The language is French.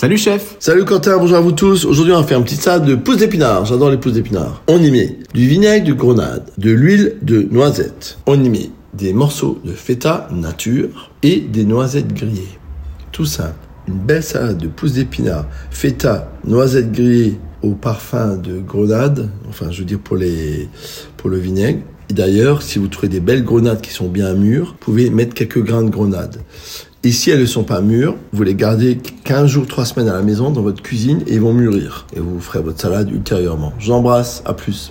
Salut chef Salut Quentin, bonjour à vous tous. Aujourd'hui, on va faire une petite salade de pousses d'épinards. J'adore les pousses d'épinards. On y met du vinaigre de grenade, de l'huile de noisette. On y met des morceaux de feta nature et des noisettes grillées. Tout simple. Une belle salade de pousses d'épinards, feta, noisettes grillées au parfum de grenade, enfin je veux dire pour, les, pour le vinaigre. Et d'ailleurs, si vous trouvez des belles grenades qui sont bien mûres, vous pouvez mettre quelques grains de grenade. Et si elles ne sont pas mûres, vous les gardez 15 jours, 3 semaines à la maison dans votre cuisine et ils vont mûrir. Et vous ferez votre salade ultérieurement. J'embrasse, à plus.